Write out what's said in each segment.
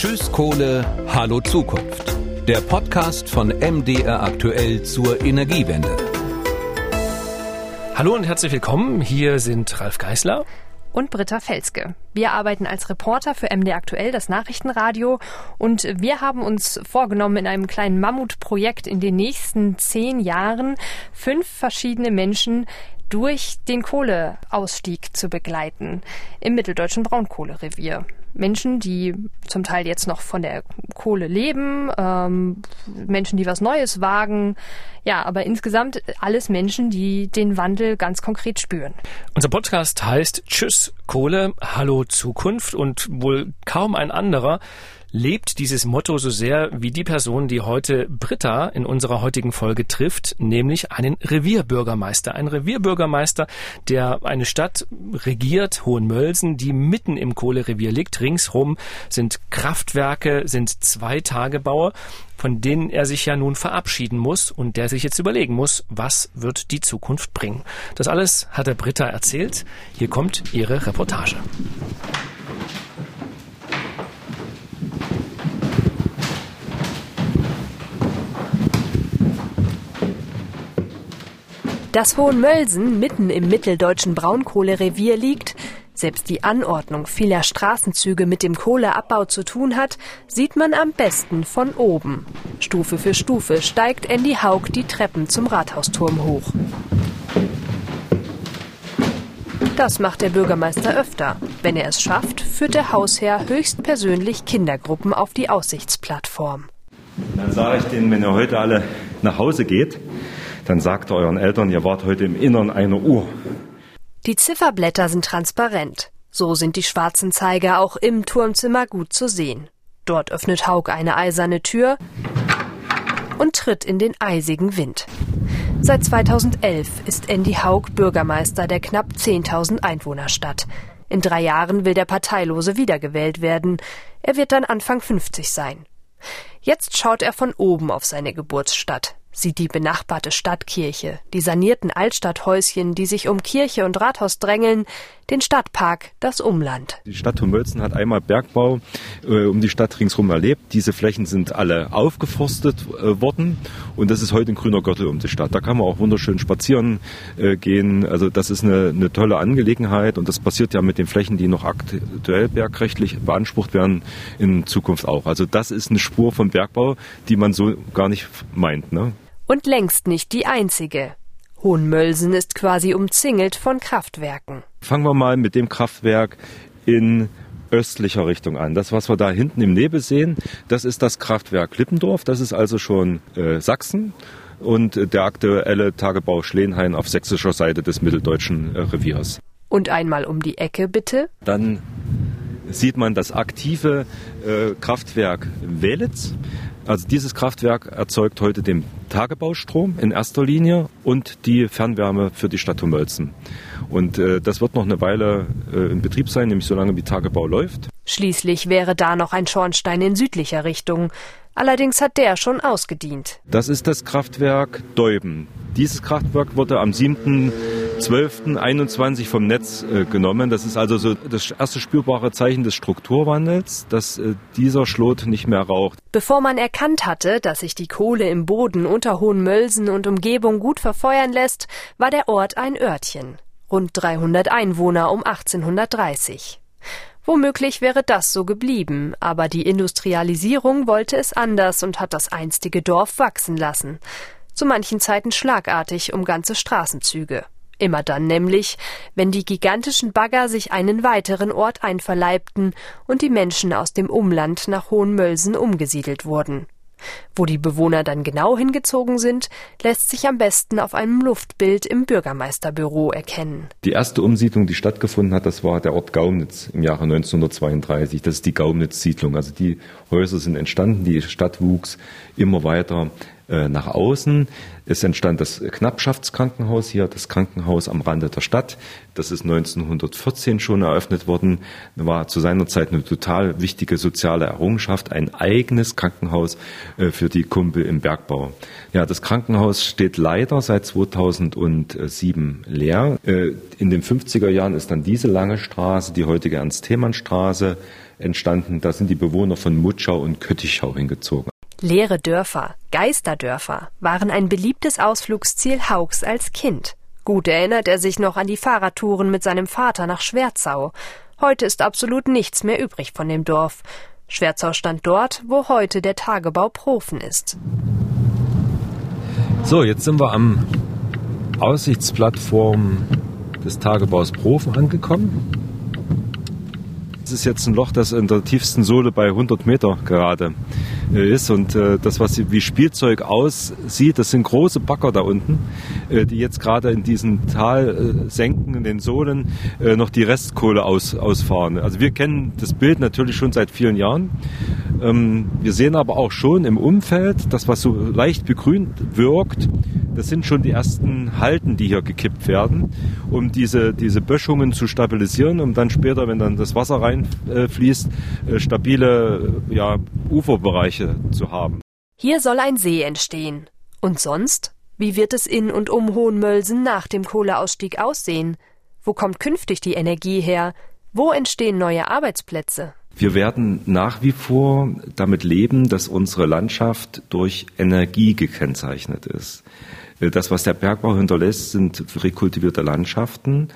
Tschüss Kohle, Hallo Zukunft. Der Podcast von MDR aktuell zur Energiewende. Hallo und herzlich willkommen. Hier sind Ralf Geißler und Britta Felske. Wir arbeiten als Reporter für MD Aktuell, das Nachrichtenradio, und wir haben uns vorgenommen, in einem kleinen Mammutprojekt in den nächsten zehn Jahren fünf verschiedene Menschen durch den Kohleausstieg zu begleiten im mitteldeutschen Braunkohlerevier. Menschen, die zum Teil jetzt noch von der Kohle leben, ähm, Menschen, die was Neues wagen, ja, aber insgesamt alles Menschen, die den Wandel ganz konkret spüren. Unser Podcast heißt Tschüss Kohle, Hallo Zukunft und wohl kaum ein anderer lebt dieses Motto so sehr wie die Person, die heute Britta in unserer heutigen Folge trifft, nämlich einen Revierbürgermeister. Ein Revierbürgermeister, der eine Stadt regiert, Hohenmölsen, die mitten im Kohlerevier liegt. Ringsrum sind Kraftwerke, sind zwei Tagebauer von denen er sich ja nun verabschieden muss und der sich jetzt überlegen muss, was wird die Zukunft bringen. Das alles hat der Britta erzählt. Hier kommt ihre Reportage. Dass Hohenmölsen mitten im mitteldeutschen Braunkohlerevier liegt, selbst die Anordnung vieler Straßenzüge mit dem Kohleabbau zu tun hat, sieht man am besten von oben. Stufe für Stufe steigt Andy Haug die Treppen zum Rathausturm hoch. Das macht der Bürgermeister öfter. Wenn er es schafft, führt der Hausherr höchstpersönlich Kindergruppen auf die Aussichtsplattform. Dann sage ich denen, wenn ihr heute alle nach Hause geht, dann sagt euren Eltern, ihr wart heute im Innern einer Uhr. Die Zifferblätter sind transparent. So sind die schwarzen Zeiger auch im Turmzimmer gut zu sehen. Dort öffnet Haug eine eiserne Tür und tritt in den eisigen Wind. Seit 2011 ist Andy Haug Bürgermeister der knapp 10.000 Einwohnerstadt. In drei Jahren will der Parteilose wiedergewählt werden. Er wird dann Anfang 50 sein. Jetzt schaut er von oben auf seine Geburtsstadt sieht die benachbarte Stadtkirche, die sanierten Altstadthäuschen, die sich um Kirche und Rathaus drängeln, den Stadtpark, das Umland. Die Stadt Hohenmölzen hat einmal Bergbau äh, um die Stadt ringsherum erlebt. Diese Flächen sind alle aufgeforstet äh, worden und das ist heute ein grüner Gürtel um die Stadt. Da kann man auch wunderschön spazieren äh, gehen. Also das ist eine, eine tolle Angelegenheit und das passiert ja mit den Flächen, die noch aktuell bergrechtlich beansprucht werden, in Zukunft auch. Also das ist eine Spur von Bergbau, die man so gar nicht meint. Ne? Und längst nicht die einzige. Hohenmölsen ist quasi umzingelt von Kraftwerken. Fangen wir mal mit dem Kraftwerk in östlicher Richtung an. Das, was wir da hinten im Nebel sehen, das ist das Kraftwerk Lippendorf. Das ist also schon äh, Sachsen und der aktuelle Tagebau Schlenhain auf sächsischer Seite des mitteldeutschen äh, Reviers. Und einmal um die Ecke bitte. Dann sieht man das aktive äh, Kraftwerk Welitz. Also dieses Kraftwerk erzeugt heute den Tagebaustrom in erster Linie und die Fernwärme für die Stadt Humölzen. Und äh, das wird noch eine Weile äh, in Betrieb sein, nämlich solange wie Tagebau läuft. Schließlich wäre da noch ein Schornstein in südlicher Richtung. Allerdings hat der schon ausgedient. Das ist das Kraftwerk Deuben. Dieses Kraftwerk wurde am 7.12.21 vom Netz äh, genommen. Das ist also so das erste spürbare Zeichen des Strukturwandels, dass äh, dieser Schlot nicht mehr raucht. Bevor man erkannt hatte, dass sich die Kohle im Boden unter Hohenmölsen und Umgebung gut verfeuern lässt, war der Ort ein Örtchen. Rund 300 Einwohner um 1830. Womöglich wäre das so geblieben, aber die Industrialisierung wollte es anders und hat das einstige Dorf wachsen lassen zu manchen Zeiten schlagartig um ganze Straßenzüge. Immer dann nämlich, wenn die gigantischen Bagger sich einen weiteren Ort einverleibten und die Menschen aus dem Umland nach Hohenmölsen umgesiedelt wurden. Wo die Bewohner dann genau hingezogen sind, lässt sich am besten auf einem Luftbild im Bürgermeisterbüro erkennen. Die erste Umsiedlung, die stattgefunden hat, das war der Ort Gaumnitz im Jahre 1932. Das ist die Gaumnitz-Siedlung. Also die Häuser sind entstanden, die Stadt wuchs immer weiter äh, nach außen. Es entstand das Knappschaftskrankenhaus hier, das Krankenhaus am Rande der Stadt. Das ist 1914 schon eröffnet worden. War zu seiner Zeit eine total wichtige soziale Errungenschaft, ein eigenes Krankenhaus äh, für die Kumpel im Bergbau. Ja, das Krankenhaus steht leider seit 2007 leer. Äh, in den 50er Jahren ist dann diese lange Straße, die heutige Ernst-Themann-Straße, entstanden. Da sind die Bewohner von Mutschau und Köttichau hingezogen. Leere Dörfer, Geisterdörfer waren ein beliebtes Ausflugsziel Haugs als Kind. Gut erinnert er sich noch an die Fahrradtouren mit seinem Vater nach Schwerzau. Heute ist absolut nichts mehr übrig von dem Dorf. Schwerzau stand dort, wo heute der Tagebau Profen ist. So, jetzt sind wir am Aussichtsplattform des Tagebaus Profen angekommen. Das ist jetzt ein Loch, das in der tiefsten Sohle bei 100 Meter gerade ist. Und äh, das, was wie Spielzeug aussieht, das sind große Bagger da unten, äh, die jetzt gerade in diesen Talsenken, in den Sohlen, noch die Restkohle aus, ausfahren. Also wir kennen das Bild natürlich schon seit vielen Jahren. Ähm, wir sehen aber auch schon im Umfeld, das was so leicht begrünt wirkt, das sind schon die ersten Halten, die hier gekippt werden, um diese, diese Böschungen zu stabilisieren, um dann später, wenn dann das Wasser reinfließt, äh, stabile ja, Uferbereiche zu haben. Hier soll ein See entstehen. Und sonst? Wie wird es in und um Hohenmölsen nach dem Kohleausstieg aussehen? Wo kommt künftig die Energie her? Wo entstehen neue Arbeitsplätze? Wir werden nach wie vor damit leben, dass unsere Landschaft durch Energie gekennzeichnet ist. Das, was der Bergbau hinterlässt, sind rekultivierte Landschaften.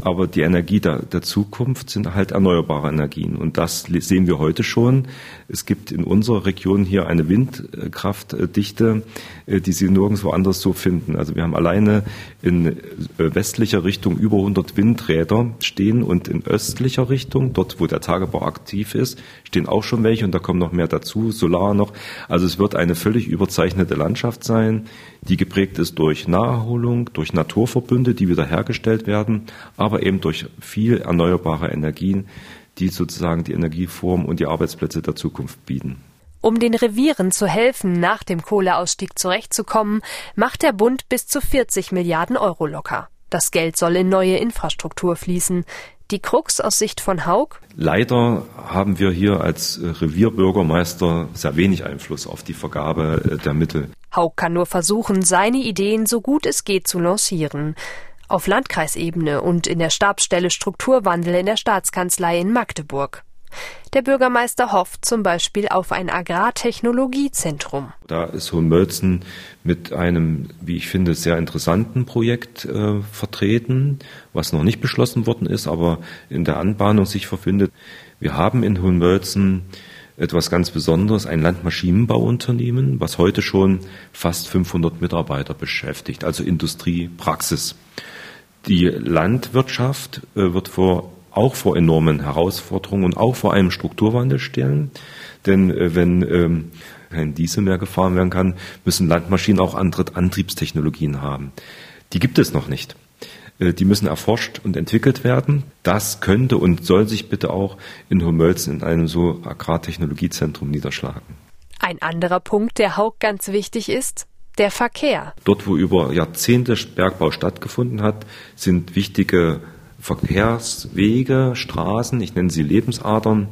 Aber die Energie der, der, Zukunft sind halt erneuerbare Energien. Und das sehen wir heute schon. Es gibt in unserer Region hier eine Windkraftdichte, äh, die Sie nirgendwo anders so finden. Also wir haben alleine in äh, westlicher Richtung über 100 Windräder stehen und in östlicher Richtung, dort wo der Tagebau aktiv ist, stehen auch schon welche und da kommen noch mehr dazu, Solar noch. Also es wird eine völlig überzeichnete Landschaft sein, die geprägt ist durch Naherholung, durch Naturverbünde, die wiederhergestellt werden, aber eben durch viel erneuerbare Energien, die sozusagen die Energieform und die Arbeitsplätze der Zukunft bieten. Um den Revieren zu helfen, nach dem Kohleausstieg zurechtzukommen, macht der Bund bis zu 40 Milliarden Euro locker. Das Geld soll in neue Infrastruktur fließen. Die Krux aus Sicht von Haug? Leider haben wir hier als Revierbürgermeister sehr wenig Einfluss auf die Vergabe der Mittel. Haug kann nur versuchen, seine Ideen so gut es geht zu lancieren auf Landkreisebene und in der Stabsstelle Strukturwandel in der Staatskanzlei in Magdeburg. Der Bürgermeister hofft zum Beispiel auf ein Agrartechnologiezentrum. Da ist Hohenmölzen mit einem, wie ich finde, sehr interessanten Projekt äh, vertreten, was noch nicht beschlossen worden ist, aber in der Anbahnung sich verfindet. Wir haben in Hohenmölzen etwas ganz Besonderes, ein Landmaschinenbauunternehmen, was heute schon fast 500 Mitarbeiter beschäftigt, also Industrie, Praxis. Die Landwirtschaft äh, wird vor, auch vor enormen Herausforderungen und auch vor einem Strukturwandel stellen. Denn äh, wenn ähm, kein Diesel mehr gefahren werden kann, müssen Landmaschinen auch andere Antriebstechnologien haben. Die gibt es noch nicht. Äh, die müssen erforscht und entwickelt werden. Das könnte und soll sich bitte auch in Homölzen in einem so Agrartechnologiezentrum niederschlagen. Ein anderer Punkt, der Haug ganz wichtig ist, der Verkehr. Dort, wo über Jahrzehnte Bergbau stattgefunden hat, sind wichtige Verkehrswege, Straßen, ich nenne sie Lebensadern,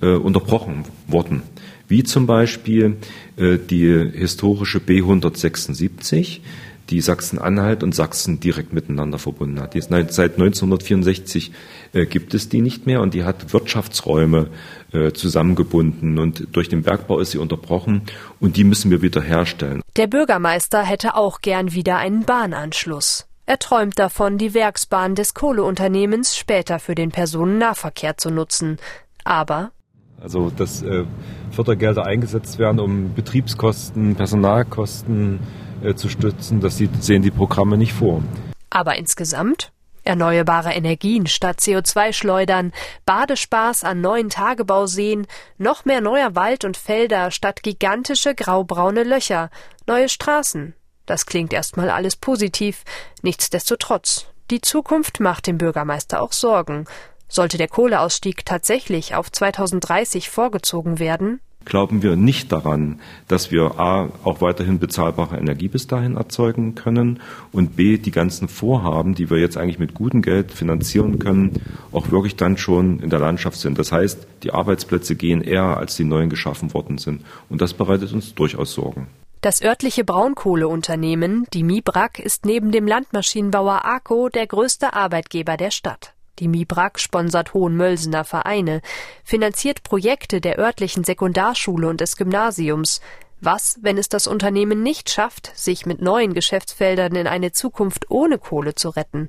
äh, unterbrochen worden. Wie zum Beispiel äh, die historische B176, die Sachsen-Anhalt und Sachsen direkt miteinander verbunden hat. Die ist seit 1964 äh, gibt es die nicht mehr und die hat Wirtschaftsräume äh, zusammengebunden und durch den Bergbau ist sie unterbrochen und die müssen wir wieder herstellen. Der Bürgermeister hätte auch gern wieder einen Bahnanschluss. Er träumt davon, die Werksbahn des Kohleunternehmens später für den Personennahverkehr zu nutzen. Aber also dass äh, Fördergelder eingesetzt werden, um Betriebskosten, Personalkosten äh, zu stützen. Das sehen die Programme nicht vor. Aber insgesamt? Erneuerbare Energien statt CO2-Schleudern, Badespaß an neuen Tagebauseen, noch mehr neuer Wald und Felder statt gigantische graubraune Löcher, neue Straßen. Das klingt erstmal alles positiv. Nichtsdestotrotz, die Zukunft macht dem Bürgermeister auch Sorgen. Sollte der Kohleausstieg tatsächlich auf 2030 vorgezogen werden, glauben wir nicht daran, dass wir A, auch weiterhin bezahlbare Energie bis dahin erzeugen können und B, die ganzen Vorhaben, die wir jetzt eigentlich mit gutem Geld finanzieren können, auch wirklich dann schon in der Landschaft sind. Das heißt, die Arbeitsplätze gehen eher, als die neuen geschaffen worden sind. Und das bereitet uns durchaus Sorgen. Das örtliche Braunkohleunternehmen, die Mibrak, ist neben dem Landmaschinenbauer ACO der größte Arbeitgeber der Stadt. Die MIBRAG sponsert Hohenmölsener Vereine, finanziert Projekte der örtlichen Sekundarschule und des Gymnasiums. Was, wenn es das Unternehmen nicht schafft, sich mit neuen Geschäftsfeldern in eine Zukunft ohne Kohle zu retten?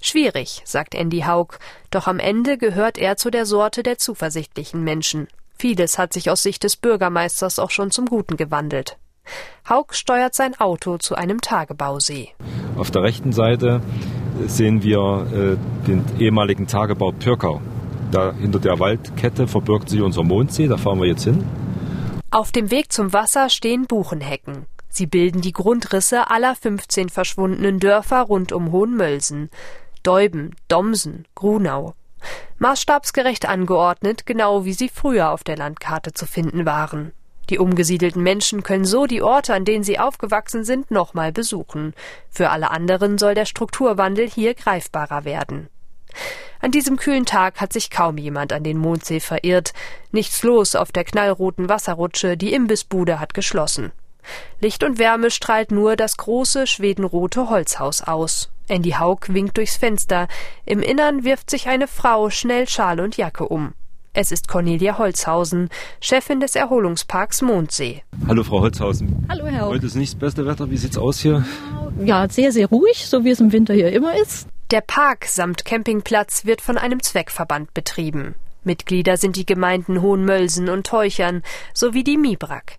Schwierig, sagt Andy Haug, doch am Ende gehört er zu der Sorte der zuversichtlichen Menschen. Vieles hat sich aus Sicht des Bürgermeisters auch schon zum Guten gewandelt. Haug steuert sein Auto zu einem Tagebausee. Auf der rechten Seite sehen wir äh, den ehemaligen Tagebau Pirkau. Da hinter der Waldkette verbirgt sich unser Mondsee, da fahren wir jetzt hin. Auf dem Weg zum Wasser stehen Buchenhecken. Sie bilden die Grundrisse aller 15 verschwundenen Dörfer rund um Hohenmölsen. Deuben, Domsen, Grunau. Maßstabsgerecht angeordnet, genau wie sie früher auf der Landkarte zu finden waren. Die umgesiedelten Menschen können so die Orte, an denen sie aufgewachsen sind, nochmal besuchen. Für alle anderen soll der Strukturwandel hier greifbarer werden. An diesem kühlen Tag hat sich kaum jemand an den Mondsee verirrt. Nichts los auf der knallroten Wasserrutsche, die Imbissbude hat geschlossen. Licht und Wärme strahlt nur das große schwedenrote Holzhaus aus. Andy Haug winkt durchs Fenster. Im Innern wirft sich eine Frau schnell Schal und Jacke um. Es ist Cornelia Holzhausen, Chefin des Erholungsparks Mondsee. Hallo Frau Holzhausen. Hallo Herr. Heute ist nicht das beste Wetter. Wie sieht's aus hier? Ja, sehr, sehr ruhig, so wie es im Winter hier immer ist. Der Park samt Campingplatz wird von einem Zweckverband betrieben. Mitglieder sind die Gemeinden Hohenmölsen und Teuchern sowie die MIBRAG.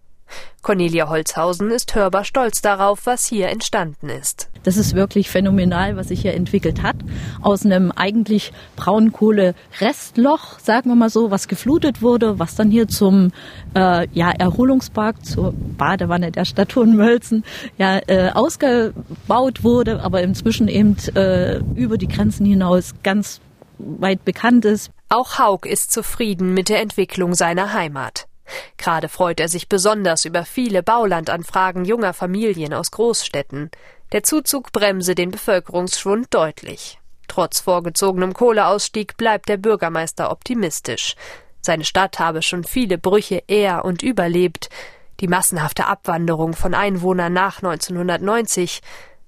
Cornelia Holzhausen ist hörbar stolz darauf, was hier entstanden ist. Das ist wirklich phänomenal, was sich hier entwickelt hat. Aus einem eigentlich Braunkohle-Restloch, sagen wir mal so, was geflutet wurde, was dann hier zum äh, ja, Erholungspark, zur Badewanne der Stadt Hohenmölzen ja, äh, ausgebaut wurde, aber inzwischen eben äh, über die Grenzen hinaus ganz weit bekannt ist. Auch Haug ist zufrieden mit der Entwicklung seiner Heimat. Gerade freut er sich besonders über viele Baulandanfragen junger Familien aus Großstädten. Der Zuzug bremse den Bevölkerungsschwund deutlich. Trotz vorgezogenem Kohleausstieg bleibt der Bürgermeister optimistisch. Seine Stadt habe schon viele Brüche er und überlebt. Die massenhafte Abwanderung von Einwohnern nach 1990.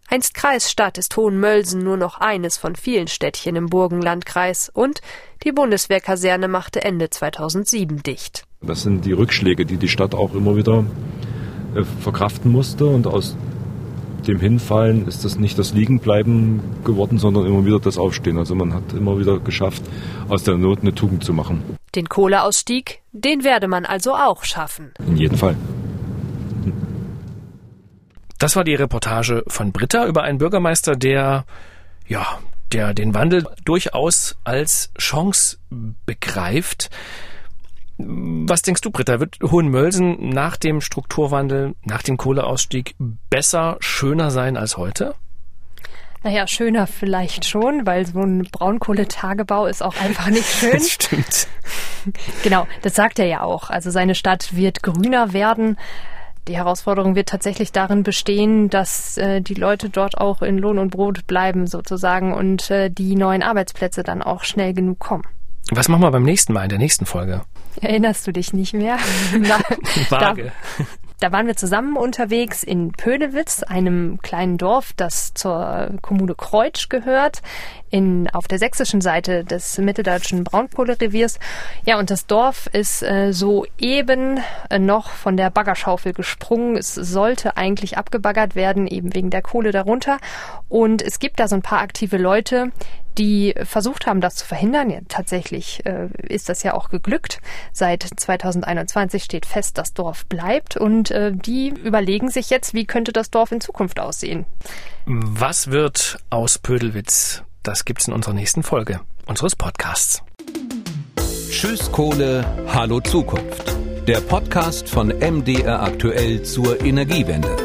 Einst Kreisstadt ist Hohenmölsen nur noch eines von vielen Städtchen im Burgenlandkreis und die Bundeswehrkaserne machte Ende 2007 dicht. Das sind die Rückschläge, die die Stadt auch immer wieder äh, verkraften musste. Und aus dem Hinfallen ist das nicht das Liegenbleiben geworden, sondern immer wieder das Aufstehen. Also man hat immer wieder geschafft, aus der Not eine Tugend zu machen. Den Kohleausstieg, den werde man also auch schaffen. In jedem Fall. Das war die Reportage von Britta über einen Bürgermeister, der, ja, der den Wandel durchaus als Chance begreift. Was denkst du, Britta? Wird Hohenmölsen nach dem Strukturwandel, nach dem Kohleausstieg besser, schöner sein als heute? Naja, schöner vielleicht schon, weil so ein Braunkohletagebau ist auch einfach nicht schön. Das stimmt. Genau, das sagt er ja auch. Also seine Stadt wird grüner werden. Die Herausforderung wird tatsächlich darin bestehen, dass äh, die Leute dort auch in Lohn und Brot bleiben sozusagen und äh, die neuen Arbeitsplätze dann auch schnell genug kommen. Was machen wir beim nächsten Mal in der nächsten Folge? Erinnerst du dich nicht mehr? Na, Vage. Da, da waren wir zusammen unterwegs in Pödelwitz, einem kleinen Dorf, das zur Kommune Kreutsch gehört, in, auf der sächsischen Seite des mitteldeutschen Braunkohlereviers. Ja, und das Dorf ist äh, soeben äh, noch von der Baggerschaufel gesprungen. Es sollte eigentlich abgebaggert werden, eben wegen der Kohle darunter. Und es gibt da so ein paar aktive Leute, die versucht haben, das zu verhindern. Ja, tatsächlich äh, ist das ja auch geglückt. Seit 2021 steht fest, das Dorf bleibt und äh, die überlegen sich jetzt, wie könnte das Dorf in Zukunft aussehen. Was wird aus Pödelwitz? Das gibt's in unserer nächsten Folge unseres Podcasts. Tschüss Kohle, hallo Zukunft. Der Podcast von MDR aktuell zur Energiewende.